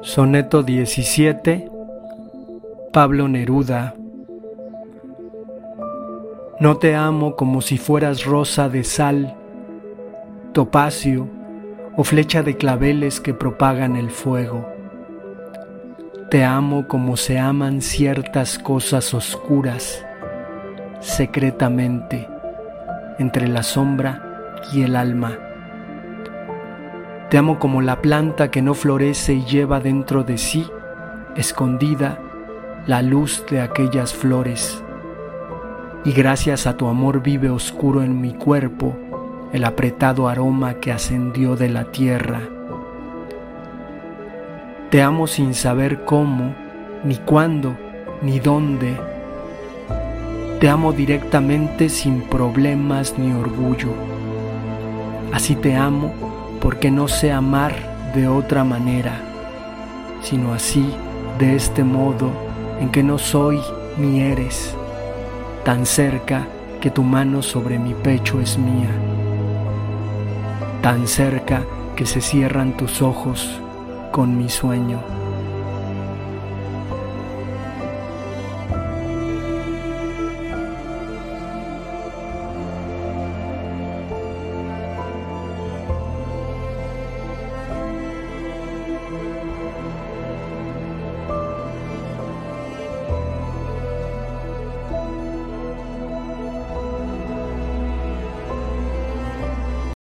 Soneto 17 Pablo Neruda No te amo como si fueras rosa de sal, topacio o flecha de claveles que propagan el fuego. Te amo como se aman ciertas cosas oscuras, secretamente, entre la sombra y el alma. Te amo como la planta que no florece y lleva dentro de sí, escondida, la luz de aquellas flores. Y gracias a tu amor vive oscuro en mi cuerpo el apretado aroma que ascendió de la tierra. Te amo sin saber cómo, ni cuándo, ni dónde. Te amo directamente sin problemas ni orgullo. Así te amo porque no sé amar de otra manera, sino así, de este modo, en que no soy ni eres, tan cerca que tu mano sobre mi pecho es mía, tan cerca que se cierran tus ojos con mi sueño.